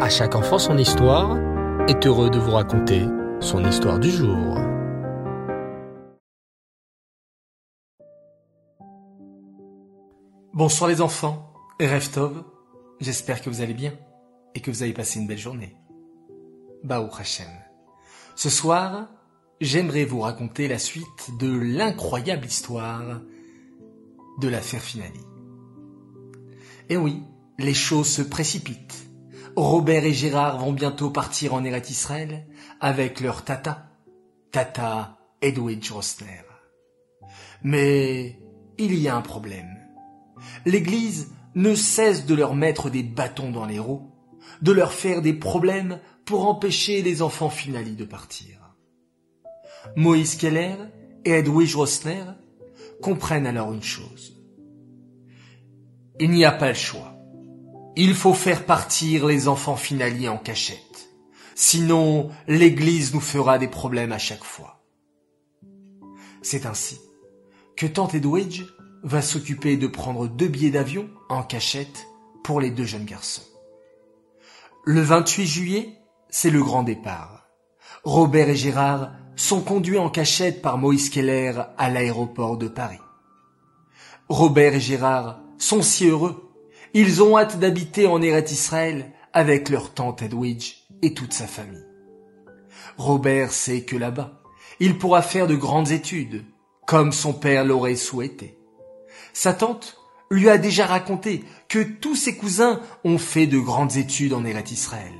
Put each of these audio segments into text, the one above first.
À chaque enfant son histoire est heureux de vous raconter son histoire du jour. Bonsoir les enfants, Reftov, j'espère que vous allez bien et que vous avez passé une belle journée. Baou Hashem. Ce soir, j'aimerais vous raconter la suite de l'incroyable histoire de l'affaire Finali. Et oui, les choses se précipitent. Robert et Gérard vont bientôt partir en Eretz Israël avec leur tata, tata Edwidge Rosner. Mais il y a un problème. L'Église ne cesse de leur mettre des bâtons dans les roues, de leur faire des problèmes pour empêcher les enfants Finali de partir. Moïse Keller et Edwidge Rosner comprennent alors une chose. Il n'y a pas le choix. Il faut faire partir les enfants finaliers en cachette. Sinon, l'Église nous fera des problèmes à chaque fois. C'est ainsi que Tante Edwidge va s'occuper de prendre deux billets d'avion en cachette pour les deux jeunes garçons. Le 28 juillet, c'est le grand départ. Robert et Gérard sont conduits en cachette par Moïse Keller à l'aéroport de Paris. Robert et Gérard sont si heureux. Ils ont hâte d'habiter en Eret Israël avec leur tante Edwidge et toute sa famille. Robert sait que là-bas, il pourra faire de grandes études, comme son père l'aurait souhaité. Sa tante lui a déjà raconté que tous ses cousins ont fait de grandes études en Eret Israël.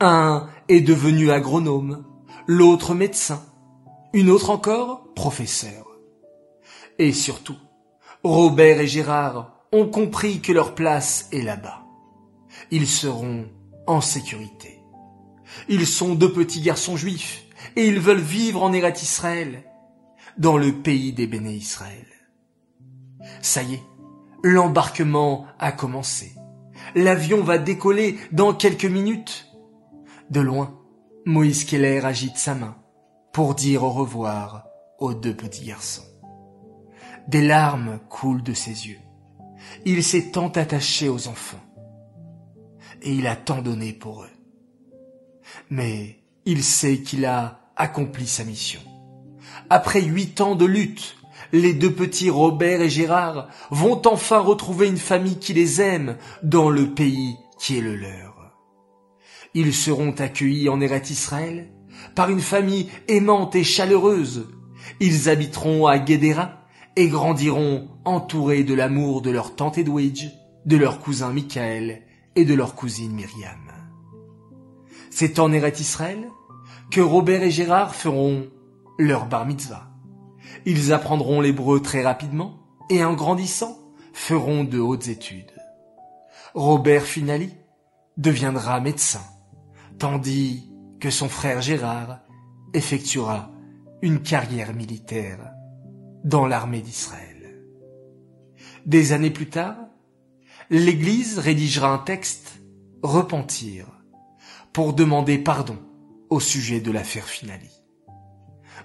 Un est devenu agronome, l'autre médecin, une autre encore professeur. Et surtout, Robert et Gérard ont compris que leur place est là-bas. Ils seront en sécurité. Ils sont deux petits garçons juifs et ils veulent vivre en Eretz Israël, dans le pays des béné Israël. Ça y est, l'embarquement a commencé. L'avion va décoller dans quelques minutes. De loin, Moïse Keller agite sa main pour dire au revoir aux deux petits garçons. Des larmes coulent de ses yeux. Il s'est tant attaché aux enfants. Et il a tant donné pour eux. Mais il sait qu'il a accompli sa mission. Après huit ans de lutte, les deux petits Robert et Gérard vont enfin retrouver une famille qui les aime dans le pays qui est le leur. Ils seront accueillis en Eret Israël par une famille aimante et chaleureuse. Ils habiteront à Guédéra et grandiront entourés de l'amour de leur tante Edwidge, de leur cousin Michael et de leur cousine Myriam. C'est en Eret Israël que Robert et Gérard feront leur bar mitzvah. Ils apprendront l'hébreu très rapidement et en grandissant feront de hautes études. Robert Finali deviendra médecin, tandis que son frère Gérard effectuera une carrière militaire dans l'armée d'Israël. Des années plus tard, l'Église rédigera un texte, Repentir, pour demander pardon au sujet de l'affaire Finali.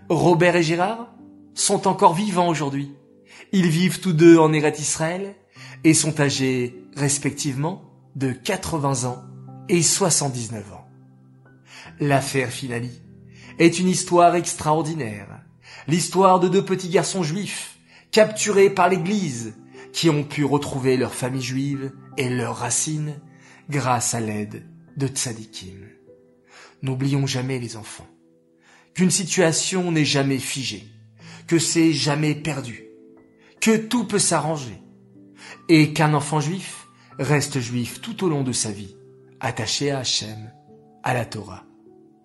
Robert et Gérard sont encore vivants aujourd'hui. Ils vivent tous deux en Eret Israël et sont âgés respectivement de 80 ans et 79 ans. L'affaire Finali est une histoire extraordinaire l'histoire de deux petits garçons juifs, capturés par l'Église, qui ont pu retrouver leur famille juive et leurs racines grâce à l'aide de tzadikim. N'oublions jamais les enfants, qu'une situation n'est jamais figée, que c'est jamais perdu, que tout peut s'arranger, et qu'un enfant juif reste juif tout au long de sa vie, attaché à Hachem, à la Torah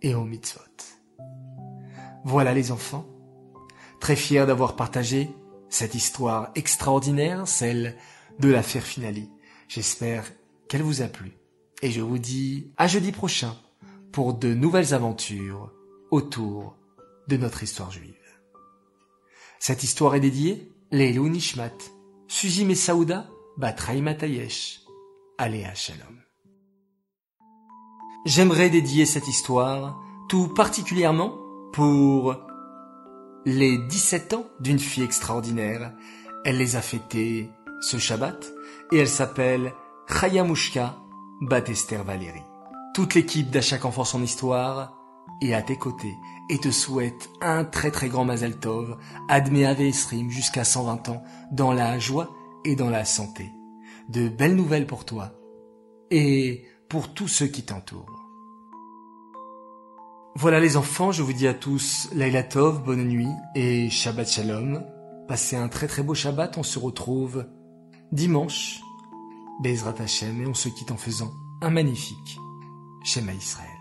et au mitzvot. Voilà les enfants, très fier d'avoir partagé cette histoire extraordinaire, celle de l'affaire Finali. J'espère qu'elle vous a plu. Et je vous dis à jeudi prochain pour de nouvelles aventures autour de notre histoire juive. Cette histoire est dédiée Leilou Nishmat, Suzy Messaouda, Batraï Matayesh, Aléa Shalom. J'aimerais dédier cette histoire tout particulièrement pour les 17 ans d'une fille extraordinaire. Elle les a fêtés ce Shabbat et elle s'appelle Chayamushka Batester Valérie. toute l'équipe d'À chaque enfant son histoire est à tes côtés et te souhaite un très très grand Mazal Tov, Admet Ave Esrim jusqu'à 120 ans, dans la joie et dans la santé. De belles nouvelles pour toi et pour tous ceux qui t'entourent. Voilà les enfants, je vous dis à tous Laila Tov, bonne nuit et Shabbat Shalom. Passez un très très beau Shabbat, on se retrouve dimanche, Bezrat Hashem, et on se quitte en faisant un magnifique Shema Israël.